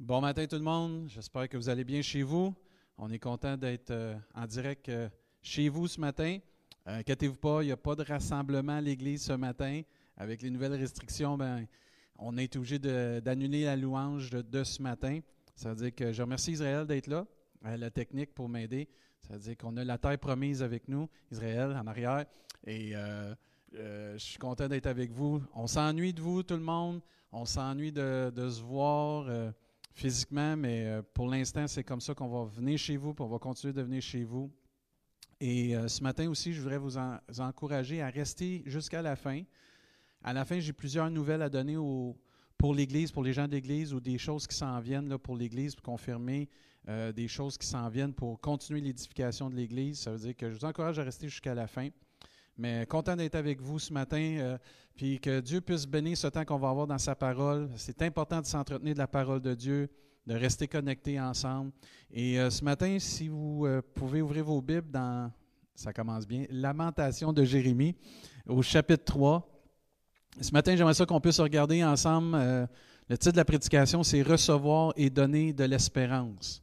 Bon matin tout le monde, j'espère que vous allez bien chez vous. On est content d'être euh, en direct euh, chez vous ce matin. Euh, inquiétez-vous pas, il n'y a pas de rassemblement à l'église ce matin. Avec les nouvelles restrictions, ben, on est obligé d'annuler la louange de, ce matin. Ça veut dire que je remercie Israël d'être là, la technique pour m'aider. Ça veut dire qu'on a la terre promise avec nous, Israël en arrière. Et je suis content d'être avec vous. On s'ennuie de vous, tout le monde. On s'ennuie de, de, se voir physiquement, mais euh, pour l'instant, c'est comme ça qu'on va venir chez vous, puis on va continuer de venir chez vous. Et euh, ce matin aussi, je voudrais vous, encourager à rester jusqu'à la fin. À la fin, j'ai plusieurs nouvelles à donner pour l'Église, pour les gens de l'Église, ou des choses qui s'en viennent pour l'Église, pour confirmer euh, des choses qui s'en viennent pour continuer l'édification de l'Église. Ça veut dire que je vous encourage à rester jusqu'à la fin. Mais content d'être avec vous ce matin, euh, puis que Dieu puisse bénir ce temps qu'on va avoir dans sa parole. C'est important de s'entretenir de la parole de Dieu, de rester connectés ensemble. Et euh, ce matin, si vous euh, pouvez ouvrir vos Bibles dans, ça commence bien, Lamentation de Jérémie, au chapitre 3. Ce matin, j'aimerais ça qu'on puisse regarder ensemble. le titre de la prédication, c'est Recevoir et donner de l'espérance.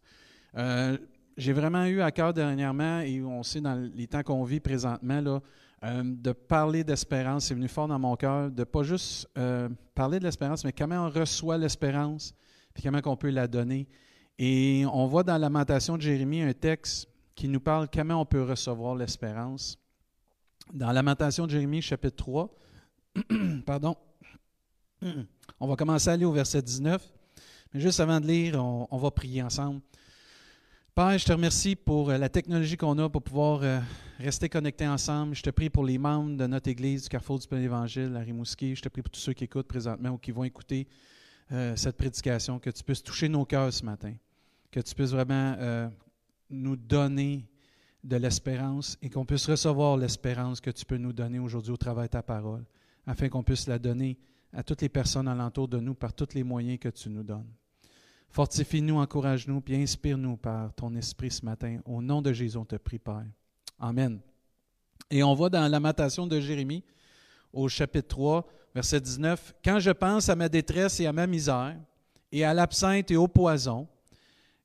J'ai vraiment eu à cœur dernièrement, et on sait dans les temps qu'on vit présentement, là, euh, de parler d'espérance. C'est venu fort dans mon cœur, de pas juste euh, parler de l'espérance, mais comment on reçoit l'espérance, puis comment on peut la donner. Et on voit dans la Lamentation de Jérémie un texte qui nous parle comment on peut recevoir l'espérance. Dans la Lamentation de Jérémie, chapitre 3, pardon, on va commencer à aller au verset 19. Mais juste avant de lire, on va prier ensemble. Père, je te remercie pour euh, la technologie qu'on a pour pouvoir euh, rester connectés ensemble. Je te prie pour les membres de notre Église du Carrefour du Plein Évangile à Rimouski. Je te prie pour tous ceux qui écoutent présentement ou qui vont écouter euh, cette prédication, que tu puisses toucher nos cœurs ce matin, que tu puisses vraiment nous donner de l'espérance et qu'on puisse recevoir l'espérance que tu peux nous donner aujourd'hui au travers de ta parole, afin qu'on puisse la donner à toutes les personnes alentour de nous par tous les moyens que tu nous donnes. Fortifie-nous, encourage-nous, puis inspire-nous par ton esprit ce matin. Au nom de Jésus, on te prie, Père. Amen. Et on va dans la lamentation de Jérémie, au chapitre 3, verset 19. Quand je pense à ma détresse et à ma misère, et à l'absinthe et au poison,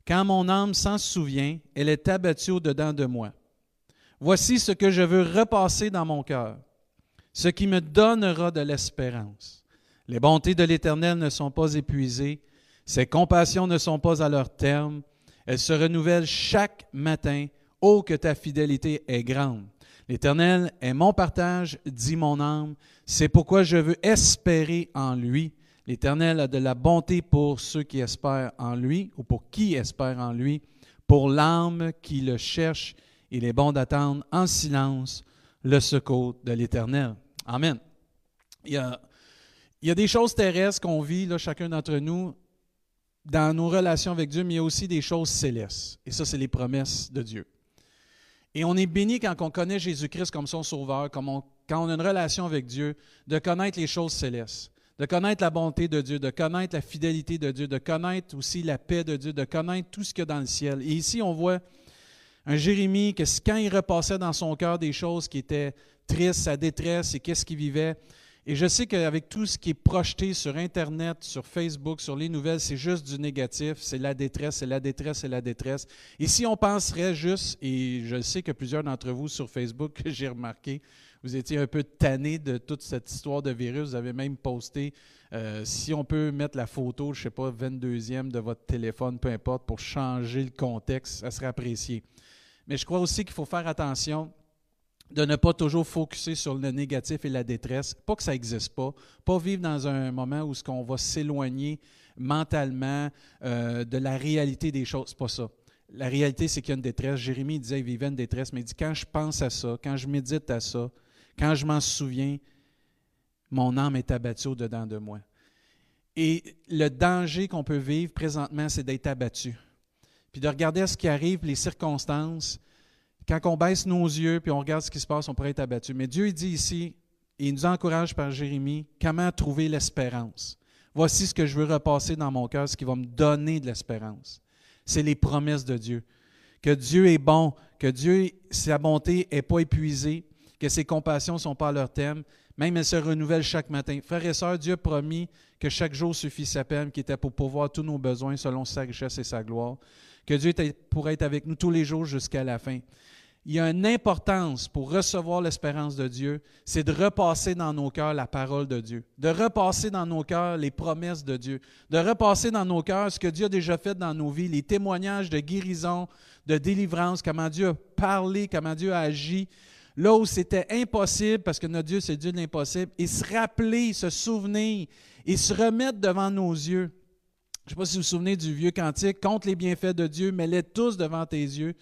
quand mon âme s'en souvient, elle est abattue au-dedans de moi. Voici ce que je veux repasser dans mon cœur, ce qui me donnera de l'espérance. Les bontés de l'Éternel ne sont pas épuisées, ses compassions ne sont pas à leur terme. Elles se renouvellent chaque matin. Oh, que ta fidélité est grande. L'Éternel est mon partage, dit mon âme. C'est pourquoi je veux espérer en lui. L'Éternel a de la bonté pour ceux qui espèrent en lui, ou pour qui espèrent en lui, pour l'âme qui le cherche. Il est bon d'attendre en silence le secours de l'Éternel. Amen. Il y, a, il y a des choses terrestres qu'on vit, là, chacun d'entre nous, dans nos relations avec Dieu, mais il y a aussi des choses célestes. Et ça, c'est les promesses de Dieu. Et on est béni quand on connaît Jésus-Christ comme son sauveur, quand on a une relation avec Dieu, de connaître les choses célestes, de connaître la bonté de Dieu, de connaître la fidélité de Dieu, de connaître aussi la paix de Dieu, de connaître tout ce qu'il y a dans le ciel. Et ici, on voit un Jérémie que quand il repassait dans son cœur des choses qui étaient tristes, sa détresse et qu'est-ce qu'il vivait, et je sais qu'avec tout ce qui est projeté sur Internet, sur Facebook, sur les nouvelles, c'est juste du négatif, c'est la détresse, c'est la détresse, c'est la détresse. Et si on penserait juste, et je sais que plusieurs d'entre vous sur Facebook, j'ai remarqué, vous étiez un peu tanné de toute cette histoire de virus, vous avez même posté, euh, si on peut mettre la photo, je ne sais pas, 22e de votre téléphone, peu importe, pour changer le contexte, ça serait apprécié. Mais je crois aussi qu'il faut faire attention de ne pas toujours focuser sur le négatif et la détresse. Pas que ça n'existe pas. Pas vivre dans un moment où ce qu'on va s'éloigner mentalement euh, de la réalité des choses. pas ça. La réalité, c'est qu'il y a une détresse. Jérémie disait qu'il vivait une détresse, mais il dit quand je pense à ça, quand je médite à ça, quand je m'en souviens, mon âme est abattue au-dedans de moi. Et le danger qu'on peut vivre présentement, c'est d'être abattu. Puis de regarder ce qui arrive, les circonstances, quand on baisse nos yeux puis on regarde ce qui se passe, on pourrait être abattu. Mais Dieu il dit ici, et il nous encourage par Jérémie, comment trouver l'espérance? Voici ce que je veux repasser dans mon cœur, ce qui va me donner de l'espérance. C'est les promesses de Dieu. Que Dieu est bon, que Dieu, sa bonté n'est pas épuisée, que ses compassions ne sont pas à leur thème, Même elle se renouvelle chaque matin. Frères et sœurs, Dieu a promis que chaque jour suffit sa peine, qui était pour pourvoir tous nos besoins selon sa richesse et sa gloire. Que Dieu pourrait être avec nous tous les jours jusqu'à la fin il y a une importance pour recevoir l'espérance de Dieu, c'est de repasser dans nos cœurs la parole de Dieu, de repasser dans nos cœurs les promesses de Dieu, de repasser dans nos cœurs ce que Dieu a déjà fait dans nos vies, les témoignages de guérison, de délivrance, comment Dieu a parlé, comment Dieu a agi, là où c'était impossible, parce que notre Dieu, c'est Dieu de l'impossible, et se rappeler, se souvenir, et se remettre devant nos yeux. Je ne sais pas si vous vous souvenez du vieux cantique, contre les bienfaits de Dieu, mets-les tous devant tes yeux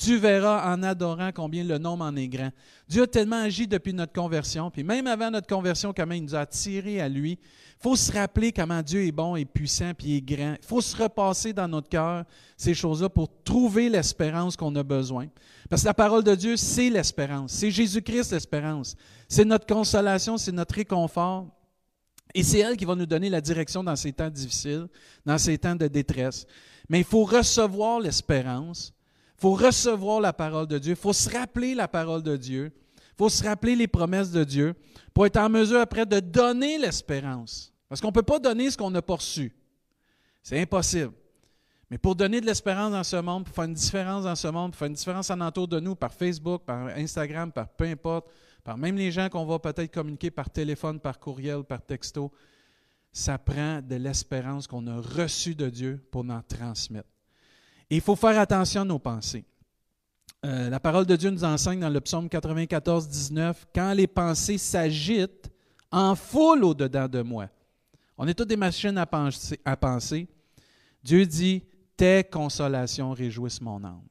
tu verras en adorant combien le nombre en est grand. Dieu a tellement agi depuis notre conversion, puis même avant notre conversion, comment il nous a attirés à lui. Il faut se rappeler comment Dieu est bon et puissant, puis est grand. Il faut se repasser dans notre cœur ces choses-là pour trouver l'espérance qu'on a besoin. Parce que la parole de Dieu, c'est l'espérance. C'est Jésus-Christ l'espérance. C'est notre consolation, c'est notre réconfort. Et c'est elle qui va nous donner la direction dans ces temps difficiles, dans ces temps de détresse. Mais il faut recevoir l'espérance faut recevoir la parole de Dieu. Il faut se rappeler la parole de Dieu. Il faut se rappeler les promesses de Dieu pour être en mesure après de donner l'espérance. Parce qu'on ne peut pas donner ce qu'on n'a pas reçu. C'est impossible. Mais pour donner de l'espérance dans ce monde, pour faire une différence dans ce monde, pour faire une différence en entour de nous, par Facebook, par Instagram, par peu importe, par même les gens qu'on va peut-être communiquer par téléphone, par courriel, par texto, ça prend de l'espérance qu'on a reçue de Dieu pour en transmettre il faut faire attention à nos pensées. Euh, la parole de Dieu nous enseigne dans le psaume 94, 19, quand les pensées s'agitent en foule au-dedans de moi. On est toutes des machines à penser, à penser. Dieu dit, tes consolations réjouissent mon âme.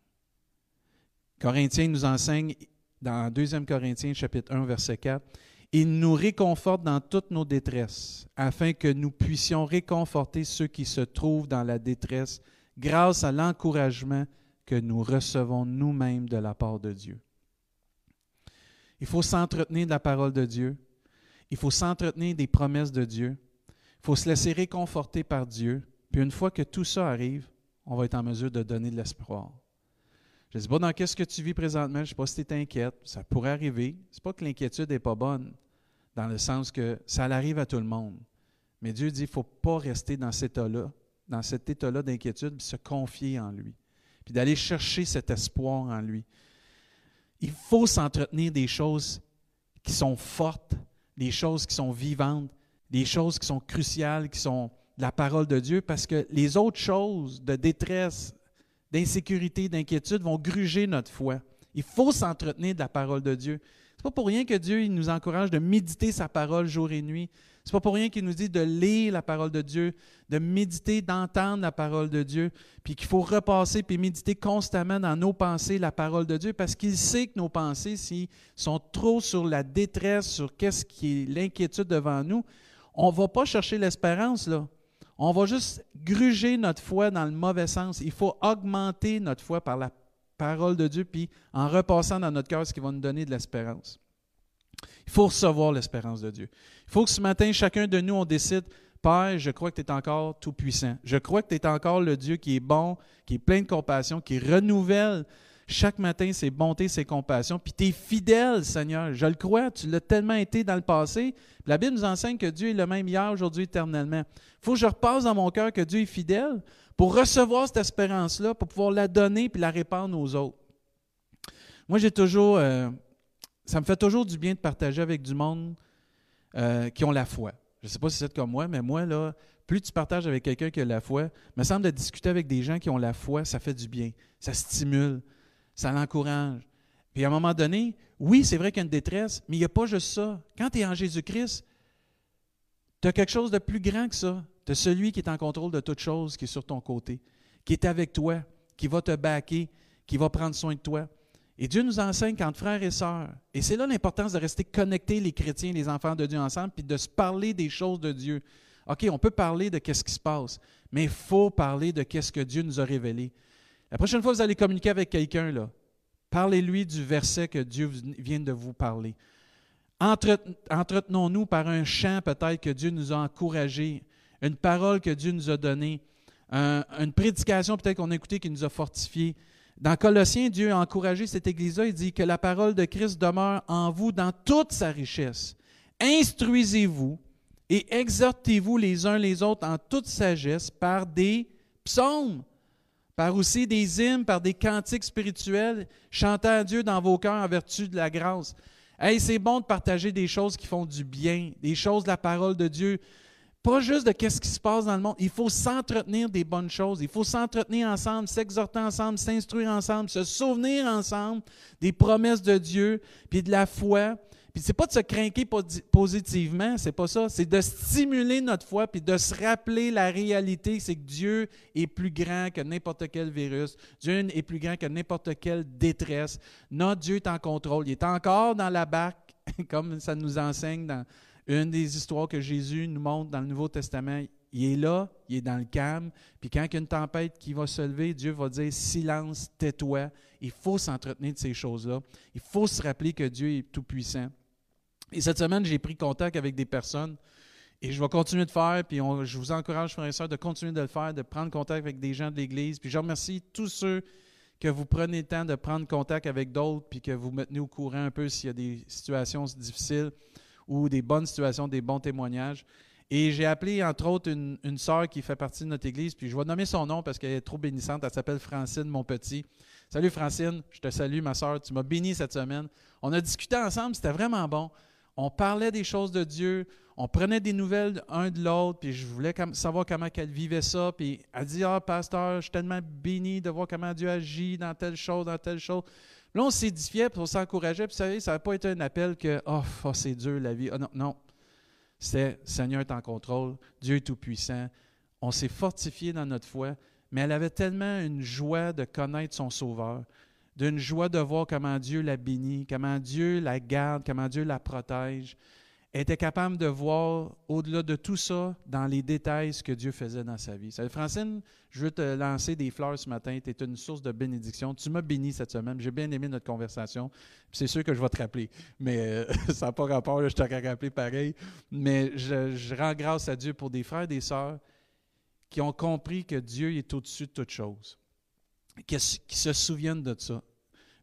Corinthiens nous enseigne dans 2 Corinthiens chapitre 1 verset 4, il nous réconforte dans toutes nos détresses, afin que nous puissions réconforter ceux qui se trouvent dans la détresse grâce à l'encouragement que nous recevons nous-mêmes de la part de Dieu. Il faut s'entretenir de la parole de Dieu. Il faut s'entretenir des promesses de Dieu. Il faut se laisser réconforter par Dieu. Puis une fois que tout ça arrive, on va être en mesure de donner de l'espoir. Je ne sais pas dans qu'est-ce que tu vis présentement, je ne sais pas si tu es inquiète. Ça pourrait arriver. Ce n'est pas que l'inquiétude n'est pas bonne, dans le sens que ça arrive à tout le monde. Mais Dieu dit qu'il ne faut pas rester dans cet état-là dans cet état-là d'inquiétude, puis se confier en lui, puis d'aller chercher cet espoir en lui. Il faut s'entretenir des choses qui sont fortes, des choses qui sont vivantes, des choses qui sont cruciales, qui sont de la parole de Dieu, parce que les autres choses de détresse, d'insécurité, d'inquiétude vont gruger notre foi. Il faut s'entretenir de la parole de Dieu. Ce n'est pas pour rien que Dieu il nous encourage de méditer sa parole jour et nuit. Ce n'est pas pour rien qu'il nous dit de lire la parole de Dieu, de méditer, d'entendre la parole de Dieu, puis qu'il faut repasser puis méditer constamment dans nos pensées la parole de Dieu, parce qu'il sait que nos pensées, s'ils sont trop sur la détresse, sur qu'est-ce qui est l'inquiétude devant nous, on ne va pas chercher l'espérance. On va juste gruger notre foi dans le mauvais sens. Il faut augmenter notre foi par la parole de Dieu, puis en repassant dans notre cœur ce qui va nous donner de l'espérance. Il faut recevoir l'espérance de Dieu. Il faut que ce matin, chacun de nous, on décide, Père, je crois que tu es encore tout puissant. Je crois que tu es encore le Dieu qui est bon, qui est plein de compassion, qui renouvelle chaque matin ses bontés, ses compassions. Puis tu es fidèle, Seigneur. Je le crois, tu l'as tellement été dans le passé. La Bible nous enseigne que Dieu est le même hier, aujourd'hui, éternellement. Il faut que je repasse dans mon cœur que Dieu est fidèle pour recevoir cette espérance-là, pour pouvoir la donner puis la répandre aux autres. Moi, j'ai toujours, euh, ça me fait toujours du bien de partager avec du monde euh, qui ont la foi. Je ne sais pas si c'est comme moi, mais moi, là, plus tu partages avec quelqu'un qui a la foi, me semble de discuter avec des gens qui ont la foi, ça fait du bien, ça stimule, ça l'encourage. Puis à un moment donné, oui, c'est vrai qu'il y a une détresse, mais il n'y a pas juste ça. Quand tu es en Jésus-Christ, tu as quelque chose de plus grand que ça. Tu as celui qui est en contrôle de toutes choses, qui est sur ton côté, qui est avec toi, qui va te baquer, qui va prendre soin de toi. Et Dieu nous enseigne qu'entre frères et sœurs, et c'est là l'importance de rester connectés, les chrétiens, les enfants de Dieu ensemble, puis de se parler des choses de Dieu. OK, on peut parler de qu'est-ce qui se passe, mais il faut parler de qu'est-ce que Dieu nous a révélé. La prochaine fois que vous allez communiquer avec quelqu'un, là, parlez-lui du verset que Dieu vient de vous parler. Entretenons-nous par un chant peut-être que Dieu nous a encouragé, une parole que Dieu nous a donnée, une prédication peut-être qu'on a écoutée qui nous a fortifiés. Dans Colossiens, Dieu a encouragé cette Église-là. Il dit que la parole de Christ demeure en vous dans toute sa richesse. Instruisez-vous et exhortez-vous les uns les autres en toute sagesse par des psaumes, par aussi des hymnes, par des cantiques spirituels, chantant à Dieu dans vos cœurs en vertu de la grâce. Hey, c'est bon de partager des choses qui font du bien, des choses de la parole de Dieu. Pas juste de qu'est-ce qui se passe dans le monde. Il faut s'entretenir des bonnes choses. Il faut s'entretenir ensemble, s'exhorter ensemble, s'instruire ensemble, se souvenir ensemble des promesses de Dieu, puis de la foi. Puis c'est pas de se craquer positivement, c'est pas ça. C'est de stimuler notre foi, puis de se rappeler la réalité, c'est que Dieu est plus grand que n'importe quel virus. Dieu est plus grand que n'importe quelle détresse. Notre Dieu est en contrôle. Il est encore dans la barque, comme ça nous enseigne dans une des histoires que Jésus nous montre dans le Nouveau Testament, il est là, il est dans le calme, puis quand il y a une tempête qui va se lever, Dieu va dire silence, tais-toi. Il faut s'entretenir de ces choses-là. Il faut se rappeler que Dieu est tout-puissant. Et cette semaine, j'ai pris contact avec des personnes et je vais continuer de faire, puis je vous encourage, frères et sœurs, de continuer de le faire, de prendre contact avec des gens de l'Église. Puis je remercie tous ceux que vous prenez le temps de prendre contact avec d'autres, puis que vous maintenez au courant un peu s'il y a des situations difficiles ou des bonnes situations, des bons témoignages. Et j'ai appelé, entre autres, une, sœur qui fait partie de notre église, puis je vais nommer son nom parce qu'elle est trop bénissante. Elle s'appelle Francine, mon petit. Salut Francine, je te salue, ma sœur. Tu m'as béni cette semaine. On a discuté ensemble, c'était vraiment bon. On parlait des choses de Dieu, on prenait des nouvelles un de l'autre, puis je voulais savoir comment elle vivait ça. Puis elle dit Ah, pasteur, je suis tellement béni de voir comment Dieu agit dans telle chose, dans telle chose. Là, on s'édifiait, puis on s'encourageait, puis vous ça n'a pas été un appel que, oh, oh c'est dur la vie. Oh, non, non. C'était, Seigneur est en contrôle, Dieu est tout-puissant. On s'est fortifié dans notre foi, mais elle avait tellement une joie de connaître son Sauveur, d'une joie de voir comment Dieu la bénit, comment Dieu la garde, comment Dieu la protège était capable de voir au-delà de tout ça, dans les détails, ce que Dieu faisait dans sa vie. Francine, je veux te lancer des fleurs ce matin. Tu es une source de bénédiction. Tu m'as béni cette semaine. J'ai bien aimé notre conversation. C'est sûr que je vais te rappeler. Mais euh, ça n'a pas rapport, je t'aurais rappelé pareil. Mais je, rends grâce à Dieu pour des frères et des sœurs qui ont compris que Dieu est au-dessus de toute chose, qui se souviennent de ça.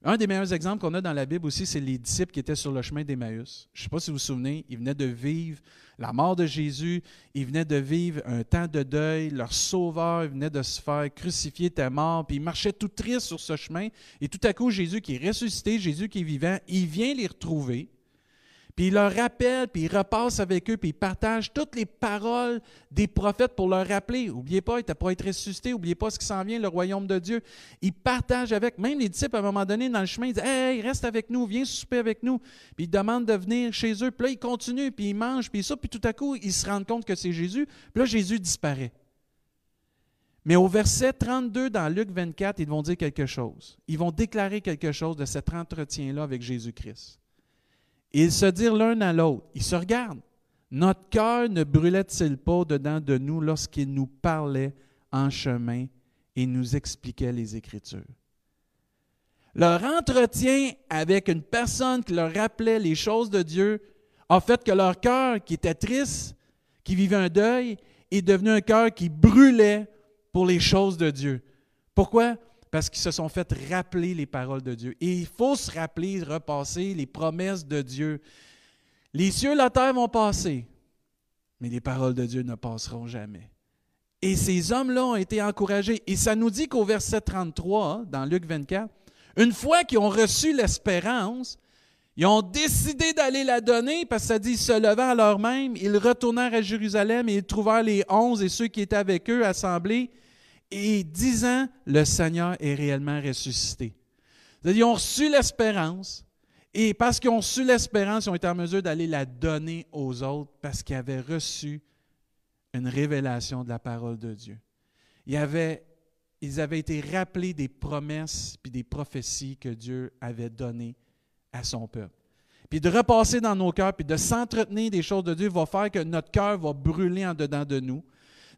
Un des meilleurs exemples qu'on a dans la Bible aussi, c'est les disciples qui étaient sur le chemin d'Emmaüs. Je ne sais pas si vous vous souvenez, ils venaient de vivre la mort de Jésus, ils venaient de vivre un temps de deuil, leur sauveur venait de se faire crucifier, était mort, puis ils marchaient tout tristes sur ce chemin. Et tout à coup, Jésus qui est ressuscité, Jésus qui est vivant, il vient les retrouver. Puis il leur rappelle, puis il repasse avec eux, puis il partage toutes les paroles des prophètes pour leur rappeler. N'oubliez pas, il n'était pas être ressuscité, n'oubliez pas ce qui s'en vient, le royaume de Dieu. Il partage avec, même les disciples, à un moment donné, dans le chemin, ils disent Hey, reste avec nous, viens souper avec nous. Puis il demande de venir chez eux. Puis là, ils continuent, puis ils mangent, puis ça, puis tout à coup, ils se rendent compte que c'est Jésus. Puis là, Jésus disparaît. Mais au verset 32 dans Luc 24, ils vont dire quelque chose. Ils vont déclarer quelque chose de cet entretien-là avec Jésus-Christ. Ils se dirent l'un à l'autre, ils se regardent. Notre cœur ne brûlait-il pas dedans de nous lorsqu'il nous parlait en chemin et nous expliquait les Écritures? Leur entretien avec une personne qui leur rappelait les choses de Dieu a fait que leur cœur, qui était triste, qui vivait un deuil, est devenu un cœur qui brûlait pour les choses de Dieu. Pourquoi? Parce qu'ils se sont fait rappeler les paroles de Dieu. Et il faut se rappeler, repasser les promesses de Dieu. Les cieux et la terre vont passer, mais les paroles de Dieu ne passeront jamais. Et ces hommes-là ont été encouragés. Et ça nous dit qu'au verset 33, hein, dans Luc 24, une fois qu'ils ont reçu l'espérance, ils ont décidé d'aller la donner parce que ça dit, se levant à leur-même, ils retournèrent à Jérusalem et ils trouvèrent les onze et ceux qui étaient avec eux assemblés et disant le Seigneur est réellement ressuscité. Ils ont reçu l'espérance, et parce qu'ils ont reçu l'espérance, ils ont été en mesure d'aller la donner aux autres parce qu'ils avaient reçu une révélation de la parole de Dieu. Ils avaient, ils avaient été rappelés des promesses et des prophéties que Dieu avait données à son peuple. Puis de repasser dans nos cœurs, puis de s'entretenir des choses de Dieu va faire que notre cœur va brûler en dedans de nous.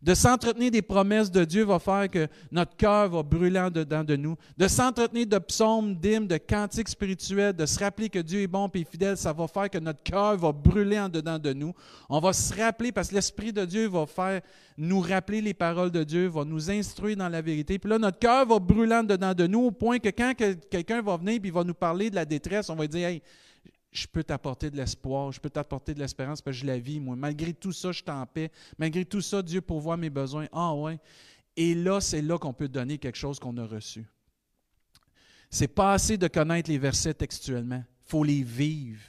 De s'entretenir des promesses de Dieu va faire que notre cœur va brûler en dedans de nous. De s'entretenir de psaumes, d'hymnes, de cantiques spirituels, de se rappeler que Dieu est bon et fidèle, ça va faire que notre cœur va brûler en dedans de nous. On va se rappeler parce que l'Esprit de Dieu va faire nous rappeler les paroles de Dieu, va nous instruire dans la vérité. Puis là, notre cœur va brûler en dedans de nous au point que quand quelqu'un va venir et va nous parler de la détresse, on va dire Hey, je peux t'apporter de l'espoir, je peux t'apporter de l'espérance parce que je la vis, moi. Malgré tout ça, je t'en paix. Malgré tout ça, Dieu pourvoit mes besoins. Ah ouais. Et là, c'est là qu'on peut donner quelque chose qu'on a reçu. C'est pas assez de connaître les versets textuellement. Il faut les vivre.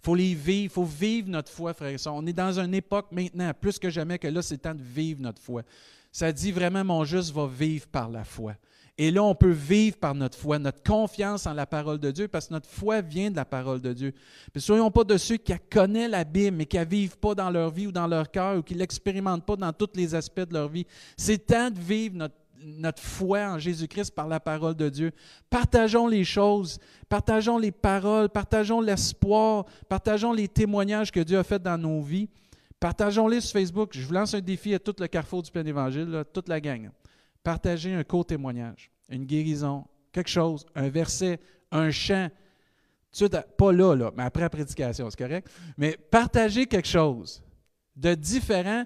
Il faut les vivre. Il faut vivre notre foi, frères et sœurs. On est dans une époque maintenant, plus que jamais, que là, c'est temps de vivre notre foi. Ça dit vraiment, mon juste va vivre par la foi. Et là, on peut vivre par notre foi, notre confiance en la parole de Dieu, parce que notre foi vient de la parole de Dieu. Ne soyons pas de ceux qui connaissent la Bible, mais qui ne vivent pas dans leur vie ou dans leur cœur, ou qui ne l'expérimentent pas dans tous les aspects de leur vie. C'est temps de vivre notre, foi en Jésus-Christ par la parole de Dieu. Partageons les choses, partageons les paroles, partageons l'espoir, partageons les témoignages que Dieu a faits dans nos vies. Partageons-les sur Facebook. Je vous lance un défi à tout le carrefour du plein évangile, toute la gang partager un court témoignage, une guérison, quelque chose, un verset, un chant. Pas là, là, mais après la prédication, c'est correct. Mais partager quelque chose de différent,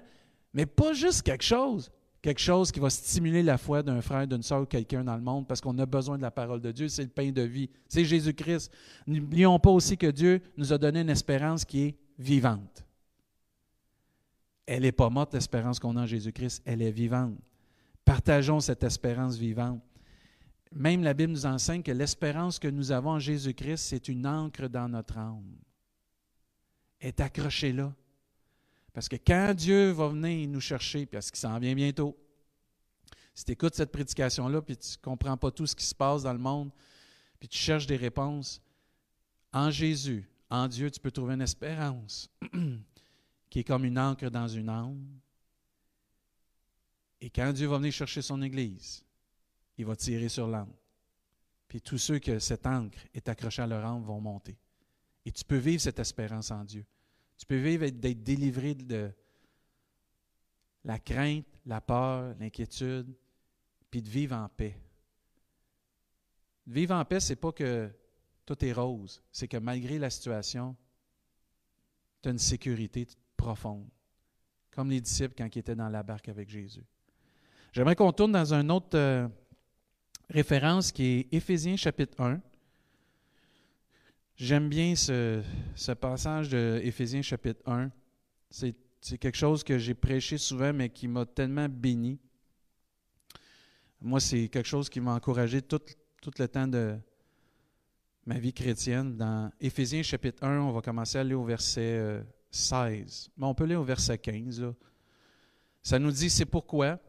mais pas juste quelque chose. Quelque chose qui va stimuler la foi d'un frère, d'une soeur ou quelqu'un dans le monde parce qu'on a besoin de la parole de Dieu. C'est le pain de vie. C'est Jésus-Christ. N'oublions pas aussi que Dieu nous a donné une espérance qui est vivante. Elle n'est pas morte, l'espérance qu'on a en Jésus-Christ. Elle est vivante. Partageons cette espérance vivante. Même la Bible nous enseigne que l'espérance que nous avons en Jésus-Christ, c'est une encre dans notre âme. Est accrochée là. Parce que quand Dieu va venir nous chercher, parce qu'il s'en vient bientôt, si tu écoutes cette prédication-là, puis tu ne comprends pas tout ce qui se passe dans le monde, puis tu cherches des réponses, en Jésus, en Dieu, tu peux trouver une espérance qui est comme une encre dans une âme, et quand Dieu va venir chercher son Église, il va tirer sur l'encre. Puis tous ceux que cette encre est accrochée à leur âme vont monter. Et tu peux vivre cette espérance en Dieu. Tu peux vivre d'être délivré de la crainte, la peur, l'inquiétude, puis de vivre en paix. Vivre en paix, ce n'est pas que tout est rose, c'est que malgré la situation, tu as une sécurité profonde, comme les disciples quand ils étaient dans la barque avec Jésus. J'aimerais qu'on tourne dans une autre euh, référence qui est Éphésiens chapitre 1. J'aime bien ce, passage de Éphésiens chapitre 1. C'est, quelque chose que j'ai prêché souvent, mais qui m'a tellement béni. Moi, c'est quelque chose qui m'a encouragé tout, le temps de ma vie chrétienne. Dans Éphésiens chapitre 1, on va commencer à aller au verset 16. Euh, mais on peut aller au verset 15. Ça nous dit, c'est pourquoi?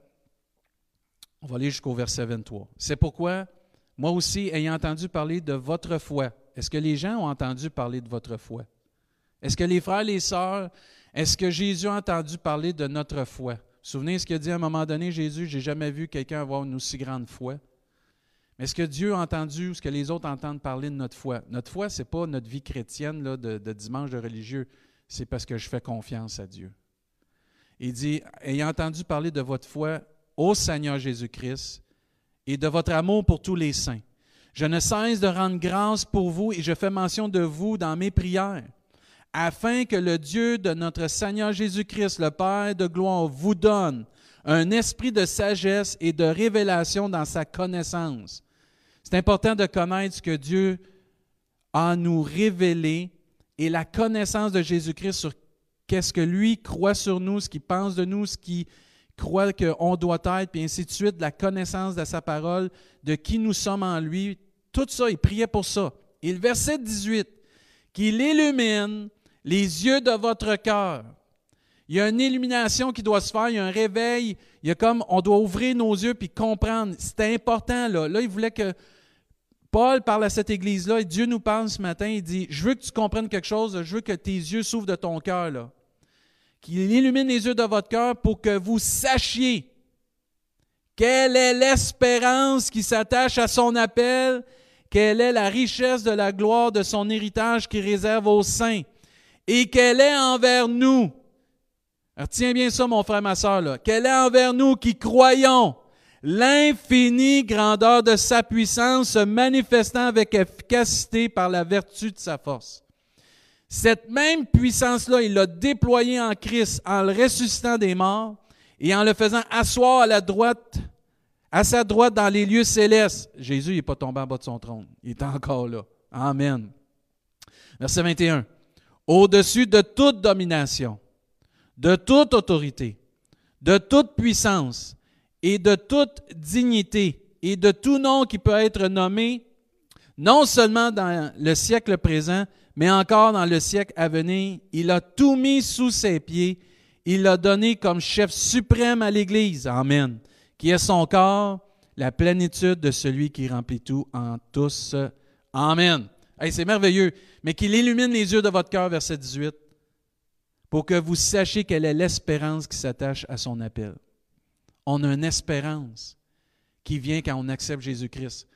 On va aller jusqu'au verset 23. C'est pourquoi, moi aussi, ayant entendu parler de votre foi, est-ce que les gens ont entendu parler de votre foi? Est-ce que les frères, les sœurs, est-ce que Jésus a entendu parler de notre foi? Vous, vous souvenez ce qu'il dit à un moment donné, Jésus, j'ai jamais vu quelqu'un avoir une aussi grande foi. Mais est-ce que Dieu a entendu ou est-ce que les autres entendent parler de notre foi? Notre foi, ce n'est pas notre vie chrétienne là, de, de dimanche de religieux, c'est parce que je fais confiance à Dieu. Il dit, ayant entendu parler de votre foi, au Seigneur Jésus-Christ et de votre amour pour tous les saints. Je ne cesse de rendre grâce pour vous et je fais mention de vous dans mes prières, afin que le Dieu de notre Seigneur Jésus-Christ, le Père de gloire, vous donne un esprit de sagesse et de révélation dans sa connaissance. C'est important de connaître ce que Dieu a nous révélé et la connaissance de Jésus-Christ sur qu'est-ce que lui croit sur nous, ce qu'il pense de nous, ce qui croit qu'on doit être, puis ainsi de suite, la connaissance de sa parole, de qui nous sommes en lui. Tout ça, il priait pour ça. Et le verset 18, qu'il illumine les yeux de votre cœur. Il y a une illumination qui doit se faire, il y a un réveil, il y a comme, on doit ouvrir nos yeux puis comprendre. C'est important, là. Là, il voulait que Paul parle à cette église-là et Dieu nous parle ce matin. Il dit Je veux que tu comprennes quelque chose, je veux que tes yeux s'ouvrent de ton cœur. Là qu'il illumine les yeux de votre cœur pour que vous sachiez quelle est l'espérance qui s'attache à son appel, quelle est la richesse de la gloire de son héritage qui réserve aux saints, et quelle est envers nous. Retiens bien ça, mon frère, ma soeur. Quelle est envers nous qui croyons l'infinie grandeur de sa puissance se manifestant avec efficacité par la vertu de sa force. Cette même puissance-là, il l'a déployée en Christ en le ressuscitant des morts et en le faisant asseoir à la droite, à sa droite dans les lieux célestes. Jésus n'est pas tombé en bas de son trône. Il est encore là. Amen. Verset 21. Au-dessus de toute domination, de toute autorité, de toute puissance et de toute dignité et de tout nom qui peut être nommé, non seulement dans le siècle présent, mais encore dans le siècle à venir. Il a tout mis sous ses pieds. Il l'a donné comme chef suprême à l'Église. Amen. Qui est son corps, la plénitude de celui qui remplit tout en tous. Amen. c'est merveilleux. Mais qu'il illumine les yeux de votre cœur, verset 18, pour que vous sachiez quelle est l'espérance qui s'attache à son appel. On a une espérance qui vient quand on accepte Jésus-Christ.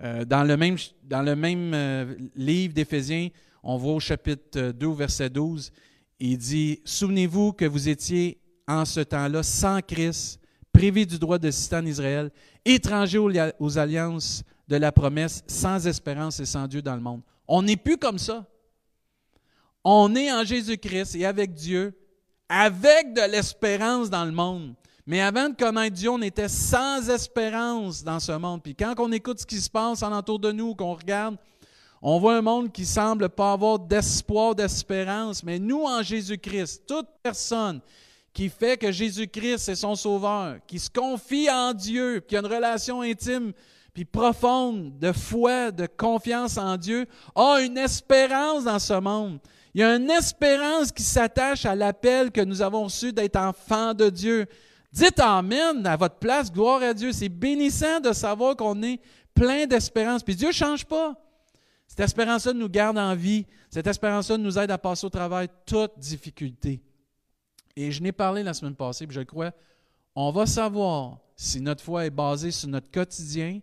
Euh, dans le même, dans le même euh, livre d'Éphésiens, on voit au chapitre 2, verset 12, il dit, Souvenez-vous que vous étiez en ce temps-là sans Christ, privé du droit de citer en Israël, étranger aux, alliances de la promesse, sans espérance et sans Dieu dans le monde. On n'est plus comme ça. On est en Jésus-Christ et avec Dieu, avec de l'espérance dans le monde. Mais avant de connaître Dieu, on était sans espérance dans ce monde. Puis quand on écoute ce qui se passe en entour de nous, qu'on regarde, on voit un monde qui semble pas avoir d'espoir, d'espérance. Mais nous, en Jésus-Christ, toute personne qui fait que Jésus-Christ est son sauveur, qui se confie en Dieu, qui a une relation intime puis profonde de foi, de confiance en Dieu, a une espérance dans ce monde. Il y a une espérance qui s'attache à l'appel que nous avons reçu d'être enfants de Dieu. Dites Amen à votre place, gloire à Dieu. C'est bénissant de savoir qu'on est plein d'espérance. Puis Dieu ne change pas. Cette espérance-là nous garde en vie. Cette espérance-là nous aide à passer au travail toute difficulté. Et je n'ai parlé la semaine passée, puis je crois, on va savoir si notre foi est basée sur notre quotidien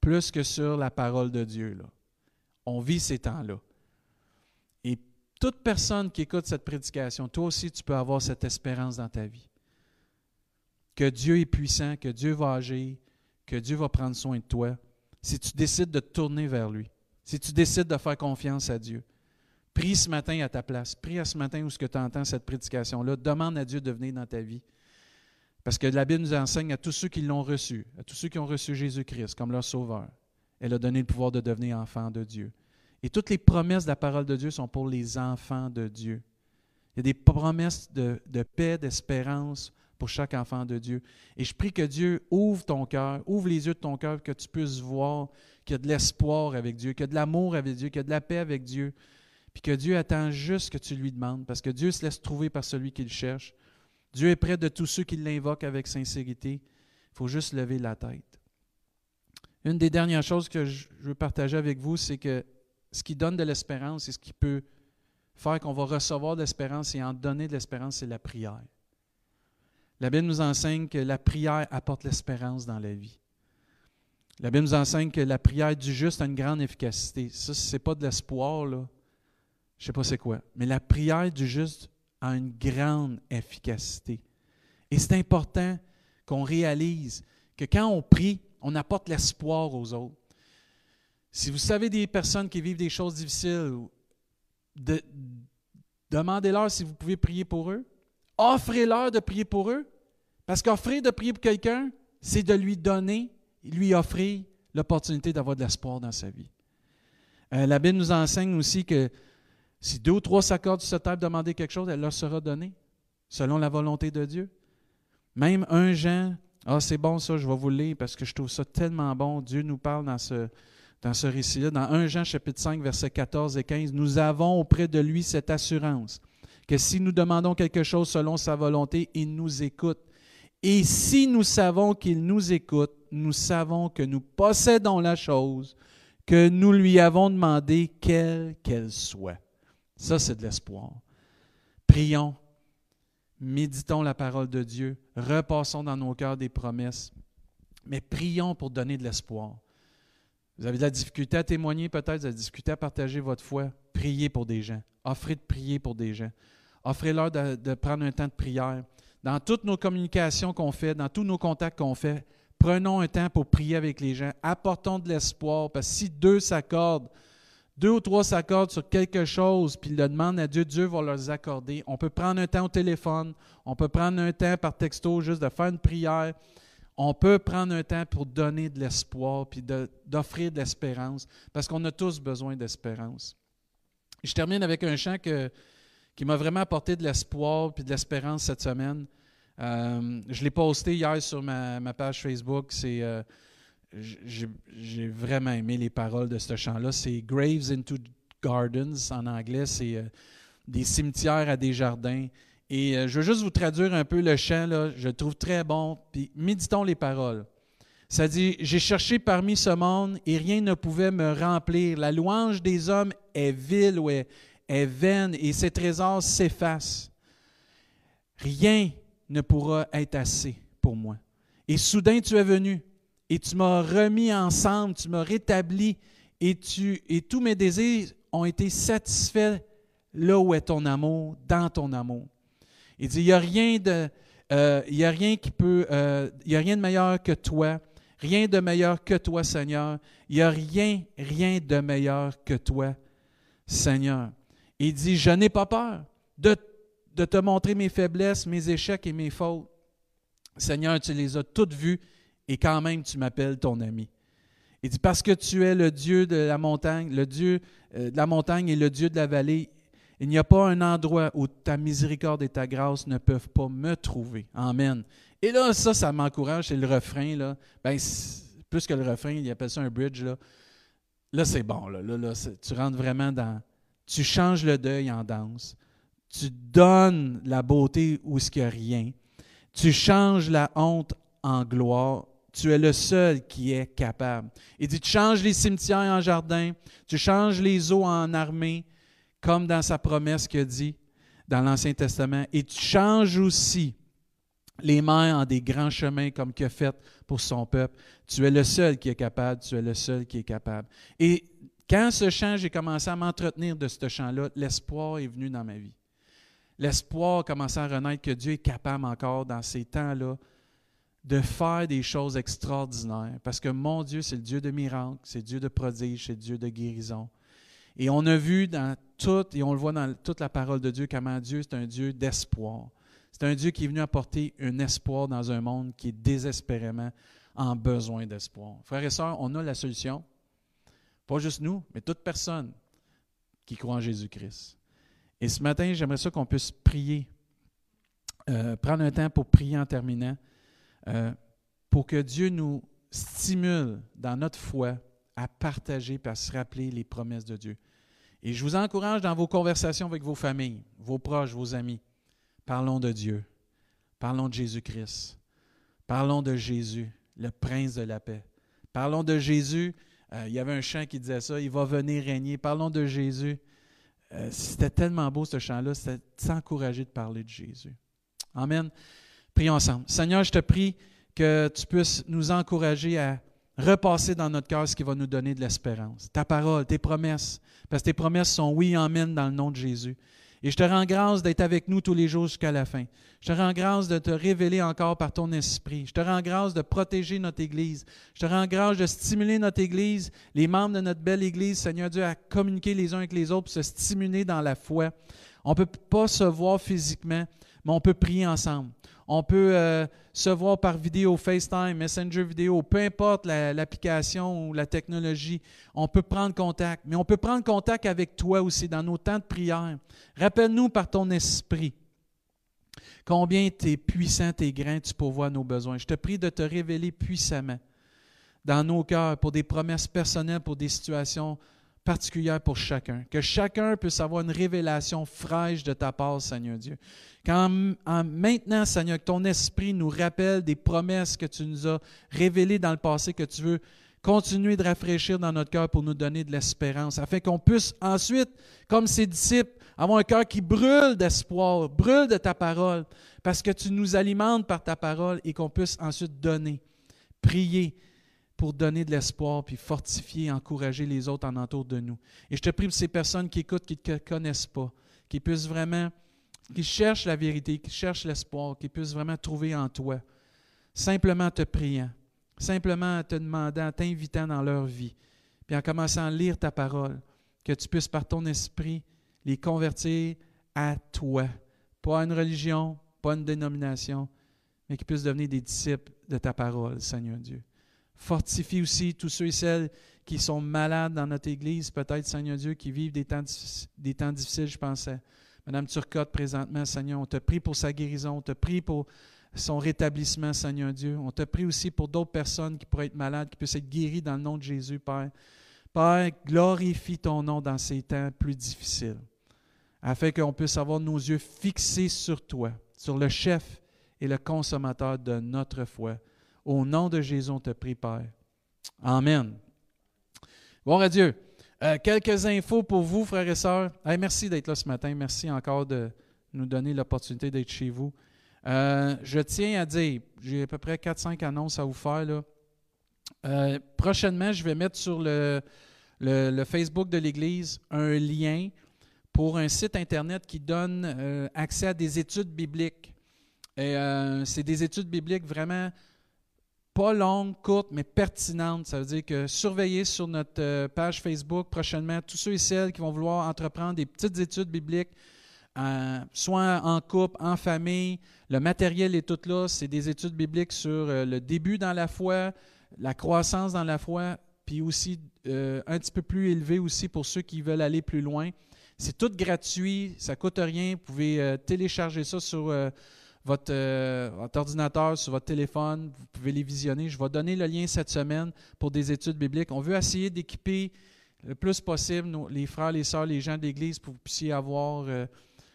plus que sur la parole de Dieu. On vit ces temps-là. Et toute personne qui écoute cette prédication, toi aussi, tu peux avoir cette espérance dans ta vie. Que Dieu est puissant, que Dieu va agir, que Dieu va prendre soin de toi, si tu décides de te tourner vers lui, si tu décides de faire confiance à Dieu. Prie ce matin à ta place. Prie à ce matin où ce que tu entends cette prédication-là. Demande à Dieu de venir dans ta vie. Parce que la Bible nous enseigne à tous ceux qui l'ont reçu, à tous ceux qui ont reçu Jésus-Christ comme leur sauveur. Elle a donné le pouvoir de devenir enfant de Dieu. Et toutes les promesses de la parole de Dieu sont pour les enfants de Dieu. Il y a des promesses de, paix, d'espérance pour chaque enfant de Dieu. Et je prie que Dieu ouvre ton cœur, ouvre les yeux de ton cœur, que tu puisses voir qu'il y a de l'espoir avec Dieu, qu'il y a de l'amour avec Dieu, qu'il y a de la paix avec Dieu, puis que Dieu attend juste que tu lui demandes, parce que Dieu se laisse trouver par celui qui le cherche. Dieu est près de tous ceux qui l'invoquent avec sincérité. Il faut juste lever la tête. Une des dernières choses que je veux partager avec vous, c'est que ce qui donne de l'espérance et ce qui peut faire qu'on va recevoir de l'espérance et en donner de l'espérance, c'est la prière. La Bible nous enseigne que la prière apporte l'espérance dans la vie. La Bible nous enseigne que la prière du juste a une grande efficacité. Ça, ce n'est pas de l'espoir, là. Je ne sais pas c'est quoi. Mais la prière du juste a une grande efficacité. Et c'est important qu'on réalise que quand on prie, on apporte l'espoir aux autres. Si vous savez des personnes qui vivent des choses difficiles, demandez-leur si vous pouvez prier pour eux. Offrez-leur de prier pour eux. Parce qu'offrir de prier pour quelqu'un, c'est de lui donner, lui offrir l'opportunité d'avoir de l'espoir dans sa vie. Euh, la Bible nous enseigne aussi que si deux ou trois s'accordent sur cette table demander quelque chose, elle leur sera donnée, selon la volonté de Dieu. Même un Jean, ah c'est bon ça, je vais vous le lire parce que je trouve ça tellement bon. Dieu nous parle dans ce, récit-là. Dans 1 Jean chapitre 5, versets 14 et 15, nous avons auprès de lui cette assurance que si nous demandons quelque chose selon sa volonté, il nous écoute. Et si nous savons qu'il nous écoute, nous savons que nous possédons la chose que nous lui avons demandé, quelle qu'elle soit. Ça, c'est de l'espoir. Prions, méditons la parole de Dieu, repassons dans nos cœurs des promesses, mais prions pour donner de l'espoir. Vous avez de la difficulté à témoigner peut-être, de la difficulté à partager votre foi. Priez pour des gens. Offrez de prier pour des gens. Offrez-leur de, prendre un temps de prière. Dans toutes nos communications qu'on fait, dans tous nos contacts qu'on fait, prenons un temps pour prier avec les gens. Apportons de l'espoir, parce que si deux s'accordent deux ou trois s'accordent sur quelque chose, puis le demandent à Dieu, Dieu va leur accorder. On peut prendre un temps au téléphone, on peut prendre un temps par texto juste de faire une prière. On peut prendre un temps pour donner de l'espoir, puis d'offrir de, l'espérance, parce qu'on a tous besoin d'espérance. Je termine avec un chant qui m'a vraiment apporté de l'espoir et de l'espérance cette semaine. Euh, je l'ai posté hier sur ma, page Facebook. C'est, euh, j'ai, vraiment aimé les paroles de ce chant-là. C'est Graves into Gardens en anglais. C'est euh, des cimetières à des jardins. Et je veux juste vous traduire un peu le chant. Là. Je le trouve très bon. Puis méditons les paroles. Ça dit J'ai cherché parmi ce monde et rien ne pouvait me remplir. La louange des hommes est vile ou est, est vaine et ses trésors s'effacent. Rien ne pourra être assez pour moi. Et soudain tu es venu et tu m'as remis ensemble, tu m'as rétabli et, tu, et tous mes désirs ont été satisfaits là où est ton amour, dans ton amour. Il dit, il n'y a rien de... Euh, a rien qui peut, euh, il y a rien de meilleur que toi, rien de meilleur que toi, Seigneur. Il n'y a rien, rien de meilleur que toi, Seigneur. Il dit, je n'ai pas peur de de te montrer mes faiblesses, mes échecs et mes fautes. Seigneur, tu les as toutes vues et quand même tu m'appelles ton ami. Il dit, parce que tu es le Dieu de la montagne, le Dieu euh, de la montagne et le Dieu de la vallée, il n'y a pas un endroit où ta miséricorde et ta grâce ne peuvent pas me trouver. Amen. Et là, ça, ça m'encourage, c'est le refrain. Là. Ben, plus que le refrain, il appelle ça un bridge. Là, là c'est bon. Là, là, là tu rentres vraiment dans... Tu changes le deuil en danse. Tu donnes la beauté où il n'y a rien. Tu changes la honte en gloire. Tu es le seul qui est capable. Il dit, tu changes les cimetières en jardin, tu changes les eaux en armée, comme dans sa promesse qu'il dit dans l'Ancien Testament. Et tu changes aussi les mers en des grands chemins comme qu'il a fait pour son peuple. Tu es le seul qui est capable, tu es le seul qui est capable. Et quand ce chant, j'ai commencé à m'entretenir de ce chant-là, l'espoir est venu dans ma vie l'espoir commençait à renaître que Dieu est capable encore dans ces temps-là de faire des choses extraordinaires. Parce que mon Dieu, c'est le Dieu de miracles, c'est Dieu de prodiges, c'est Dieu de guérison. Et on a vu dans tout, et on le voit dans toute la parole de Dieu, comment Dieu, c'est un Dieu d'espoir. C'est un Dieu qui est venu apporter un espoir dans un monde qui est désespérément en besoin d'espoir. Frères et sœurs, on a la solution. Pas juste nous, mais toute personne qui croit en Jésus-Christ. Et ce matin, j'aimerais ça qu'on puisse prier, euh, prendre un temps pour prier en terminant, euh, pour que Dieu nous stimule dans notre foi à partager et à se rappeler les promesses de Dieu. Et je vous encourage dans vos conversations avec vos familles, vos proches, vos amis. Parlons de Dieu. Parlons de Jésus-Christ. Parlons de Jésus, le prince de la paix. Parlons de Jésus. Euh, il y avait un chant qui disait ça, il va venir régner. Parlons de Jésus, euh, c'était tellement beau ce chant-là, c'était s'encourager de parler de Jésus. Amen. Prions ensemble. Seigneur, je te prie que tu puisses nous encourager à repasser dans notre cœur ce qui va nous donner de l'espérance. Ta parole, tes promesses, parce que tes promesses sont oui, amen dans le nom de Jésus. Et je te rends grâce d'être avec nous tous les jours jusqu'à la fin. Je te rends grâce de te révéler encore par ton esprit. Je te rends grâce de protéger notre Église. Je te rends grâce de stimuler notre Église, les membres de notre belle Église, Seigneur Dieu, à communiquer les uns avec les autres, se stimuler dans la foi. On ne peut pas se voir physiquement, mais on peut prier ensemble. On peut euh, se voir par vidéo, FaceTime, Messenger vidéo, peu importe l'application ou la technologie. On peut prendre contact, mais on peut prendre contact avec toi aussi dans nos temps de prière. Rappelle-nous par ton esprit combien tu es puissant, et grand, tu pourvois nos besoins. Je te prie de te révéler puissamment dans nos cœurs pour des promesses personnelles, pour des situations particulière pour chacun. Que chacun puisse avoir une révélation fraîche de ta part, Seigneur Dieu. Quand maintenant, Seigneur, que ton esprit nous rappelle des promesses que tu nous as révélées dans le passé, que tu veux continuer de rafraîchir dans notre cœur pour nous donner de l'espérance, afin qu'on puisse ensuite, comme ses disciples, avoir un cœur qui brûle d'espoir, brûle de ta parole, parce que tu nous alimentes par ta parole et qu'on puisse ensuite donner, prier, pour donner de l'espoir, puis fortifier, encourager les autres en entour de nous. Et je te prie pour ces personnes qui écoutent, qui ne te connaissent pas, qui puissent vraiment, qui cherchent la vérité, qui cherchent l'espoir, qui puissent vraiment trouver en toi, simplement te priant, simplement te demandant, t'invitant dans leur vie, puis en commençant à lire ta parole, que tu puisses par ton esprit les convertir à toi, pas à une religion, pas une dénomination, mais qu'ils puissent devenir des disciples de ta parole, Seigneur Dieu. Fortifie aussi tous ceux et celles qui sont malades dans notre Église, peut-être, Seigneur Dieu, qui vivent des temps, des difficiles, je pensais. Madame Turcotte, présentement, Seigneur, on te prie pour sa guérison, on te prie pour son rétablissement, Seigneur Dieu. On te prie aussi pour d'autres personnes qui pourraient être malades, qui puissent être guéries dans le nom de Jésus, Père. Père, glorifie ton nom dans ces temps plus difficiles, afin qu'on puisse avoir nos yeux fixés sur toi, sur le chef et le consommateur de notre foi. Au nom de Jésus, on te prie, Père. Amen. Bon, Dieu. Euh, quelques infos pour vous, frères et sœurs. merci d'être là ce matin. Merci encore de nous donner l'opportunité d'être chez vous. Euh, je tiens à dire, j'ai à peu près 4-5 annonces à vous faire. Euh, prochainement, je vais mettre sur le, le, Facebook de l'Église un lien pour un site Internet qui donne accès à des études bibliques. Et c'est des études bibliques vraiment pas longues, courtes, mais pertinentes. Ça veut dire que surveillez sur notre page Facebook prochainement tous ceux et celles qui vont vouloir entreprendre des petites études bibliques soit en couple, en famille. Le matériel est tout là. C'est des études bibliques sur euh, le début dans la foi, la croissance dans la foi, puis aussi euh, un petit peu plus élevé aussi pour ceux qui veulent aller plus loin. C'est tout gratuit, ça ne coûte rien. Vous pouvez euh, télécharger ça sur votre, votre, ordinateur, sur votre téléphone. Vous pouvez les visionner. Je vais donner le lien cette semaine pour des études bibliques. On veut essayer d'équiper le plus possible les frères, les sœurs, les gens de l'Église pour que vous puissiez avoir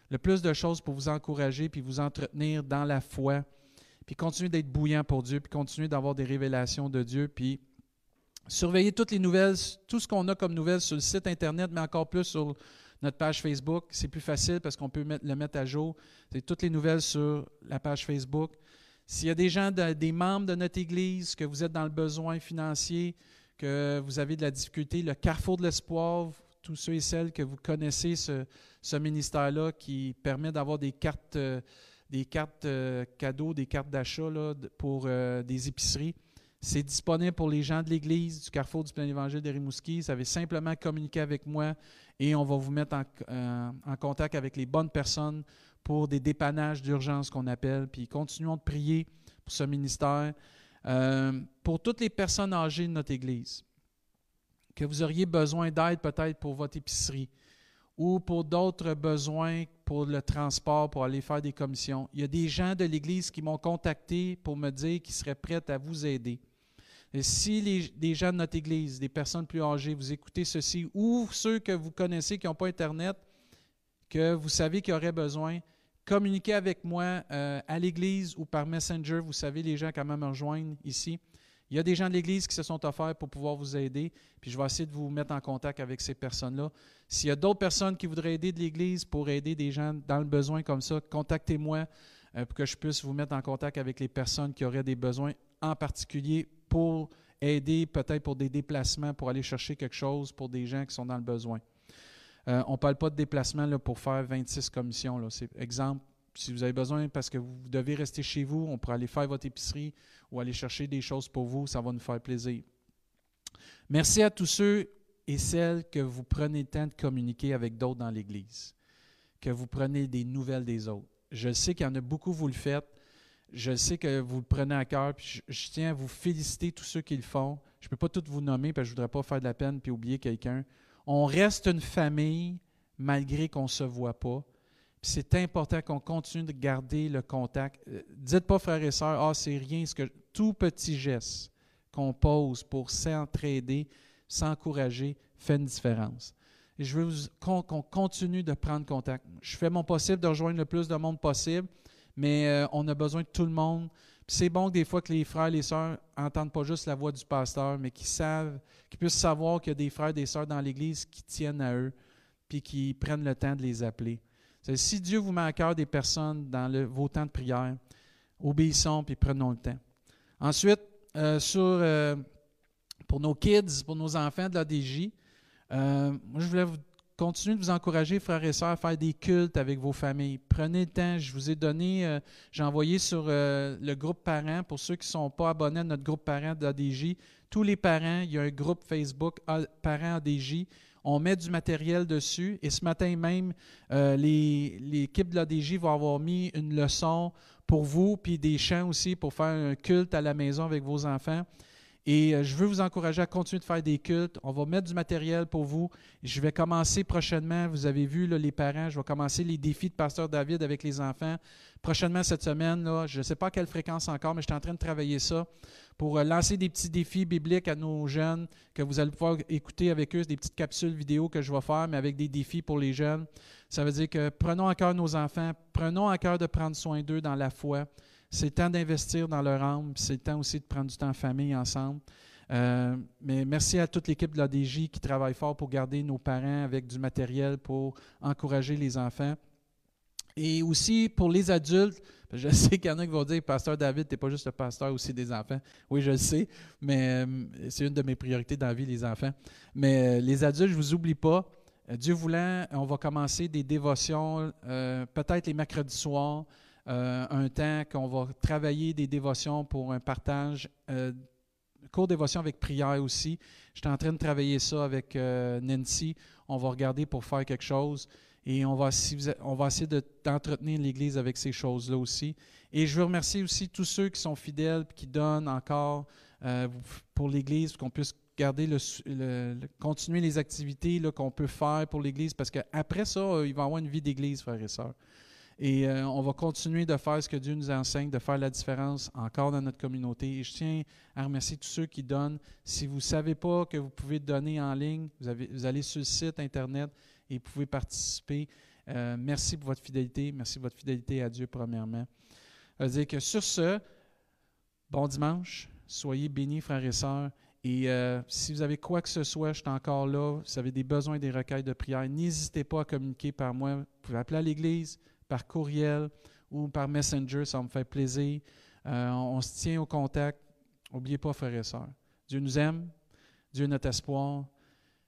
le plus de choses pour vous encourager puis vous entretenir dans la foi, puis continuer d'être bouillant pour Dieu, puis continuer d'avoir des révélations de Dieu, puis surveiller toutes les nouvelles, tout ce qu'on a comme nouvelles sur le site Internet, mais encore plus sur notre page Facebook. C'est plus facile parce qu'on peut le mettre à jour. C'est toutes les nouvelles sur la page Facebook. S'il y a des gens, des membres de notre Église, que vous êtes dans le besoin financier, que vous avez de la difficulté, le carrefour de l'espoir, tous ceux et celles que vous connaissez ce, ministère-là qui permet d'avoir des cartes, euh, des cartes euh, cadeaux, des cartes d'achat pour euh, des épiceries. C'est disponible pour les gens de l'Église du Carrefour du Plein Évangile de Rimouski. Vous avez simplement communiqué avec moi et on va vous mettre en, contact avec les bonnes personnes pour des dépannages d'urgence qu'on appelle. Puis continuons de prier pour ce ministère. pour toutes les personnes âgées de notre Église, que vous auriez besoin d'aide peut-être pour votre épicerie ou pour d'autres besoins pour le transport, pour aller faire des commissions. Il y a des gens de l'Église qui m'ont contacté pour me dire qu'ils seraient prêts à vous aider. Si les, gens de notre Église, des personnes plus âgées, vous écoutez ceci, ou ceux que vous connaissez qui n'ont pas Internet, que vous savez qu'ils auraient besoin, communiquez avec moi euh, à l'Église ou par Messenger. Vous savez, les gens quand même me rejoignent ici. Il y a des gens de l'Église qui se sont offerts pour pouvoir vous aider, puis je vais essayer de vous mettre en contact avec ces personnes-là. S'il y a d'autres personnes qui voudraient aider de l'Église pour aider des gens dans le besoin comme ça, contactez-moi euh, pour que je puisse vous mettre en contact avec les personnes qui auraient des besoins en particulier pour aider, peut-être pour des déplacements, pour aller chercher quelque chose pour des gens qui sont dans le besoin. Euh, on ne parle pas de déplacement là, pour faire 26 commissions. C'est exemple, si vous avez besoin parce que vous devez rester chez vous, on pourra aller faire votre épicerie ou aller chercher des choses pour vous, ça va nous faire plaisir. Merci à tous ceux et celles que vous prenez le temps de communiquer avec d'autres dans l'Église, que vous prenez des nouvelles des autres. Je sais qu'il y en a beaucoup, vous le faites. Je sais que vous le prenez à cœur, je, tiens à vous féliciter tous ceux qui le font. Je ne peux pas tous vous nommer parce que je ne voudrais pas faire de la peine puis oublier quelqu'un. On reste une famille malgré qu'on ne se voit pas c'est important qu'on continue de garder le contact. Euh, dites pas, frères et sœurs, ah, c'est rien, ce que tout petit geste qu'on pose pour s'entraider, s'encourager, fait une différence. Je veux qu'on continue de prendre contact. Je fais mon possible de rejoindre le plus de monde possible, mais euh, on a besoin de tout le monde. C'est bon des fois que les frères et les sœurs n'entendent pas juste la voix du pasteur, mais qu'ils savent, qu'ils puissent savoir qu'il y a des frères et des sœurs dans l'Église qui tiennent à eux, puis qui prennent le temps de les appeler. Si Dieu vous met à cœur des personnes dans vos temps de prière, obéissons puis prenons le temps. Ensuite, euh, euh, pour nos kids, pour nos enfants de l'ADJ, euh, moi, je voulais vous continuer de vous encourager, frères et sœurs, à faire des cultes avec vos familles. Prenez le temps. Je vous ai donné, j'ai envoyé sur le groupe parents, pour ceux qui ne sont pas abonnés à notre groupe parents de l'ADJ, tous les parents, il y a un groupe Facebook Parents ADJ on met du matériel dessus. Et ce matin même, euh, l'équipe de l'ADJ va avoir mis une leçon pour vous, puis des chants aussi pour faire un culte à la maison avec vos enfants. Et euh, je veux vous encourager à continuer de faire des cultes. On va mettre du matériel pour vous. Je vais commencer prochainement, vous avez vu les parents, je vais commencer les défis de Pasteur David avec les enfants. Prochainement cette semaine, je ne sais pas à quelle fréquence encore, mais je suis en train de travailler ça pour euh, lancer des petits défis bibliques à nos jeunes que vous allez pouvoir écouter avec eux, des petites capsules vidéo que je vais faire, mais avec des défis pour les jeunes. Ça veut dire que prenons à cœur nos enfants, prenons à cœur de prendre soin d'eux dans la foi. C'est le temps d'investir dans leur âme, c'est le temps aussi de prendre du temps en famille ensemble. Euh, mais merci à toute l'équipe de l'ADJ qui travaille fort pour garder nos parents avec du matériel pour encourager les enfants. Et aussi pour les adultes, je sais qu'il y en a qui vont dire Pasteur David, tu n'es pas juste le pasteur aussi des enfants. Oui, je le sais, mais euh, c'est une de mes priorités dans la vie, les enfants. Mais euh, les adultes, je ne vous oublie pas. Dieu voulant, on va commencer des dévotions, peut-être les mercredis soirs. Euh, un temps qu'on va travailler des dévotions pour un partage, euh, cours dévotion avec prière aussi. Je suis en train de travailler ça avec euh, Nancy. On va regarder pour faire quelque chose et on va, on va essayer d'entretenir l'Église avec ces choses-là aussi. Et je veux remercier aussi tous ceux qui sont fidèles qui donnent encore pour l'Église, qu'on puisse garder le, continuer les activités qu'on peut faire pour l'Église, parce qu'après ça, il va y avoir une vie d'Église, frères et sœurs. Et euh, on va continuer de faire ce que Dieu nous enseigne, de faire la différence encore dans notre communauté. Et je tiens à remercier tous ceux qui donnent. Si vous ne savez pas que vous pouvez donner en ligne, vous, allez sur le site Internet et vous pouvez participer. Euh, merci pour votre fidélité. Merci pour votre fidélité à Dieu, premièrement. Je veux dire que sur ce, bon dimanche. Soyez bénis, frères et sœurs. Et euh, si vous avez quoi que ce soit, je suis encore là. Vous avez des besoins, des recueils de prière, n'hésitez pas à communiquer par moi. Vous pouvez appeler à l'Église, par courriel ou par Messenger, ça me fait plaisir. Euh, on, se tient au contact. N'oubliez pas, frères et sœurs. Dieu nous aime, Dieu est notre espoir,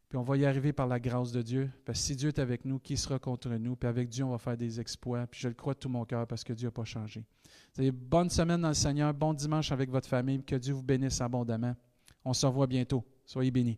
puis on va y arriver par la grâce de Dieu. Parce que si Dieu est avec nous, qui sera contre nous? Puis avec Dieu, on va faire des exploits. Puis je le crois de tout mon cœur parce que Dieu n'a pas changé. bonne semaine dans le Seigneur, bon dimanche avec votre famille, que Dieu vous bénisse abondamment. On se revoit bientôt. Soyez bénis.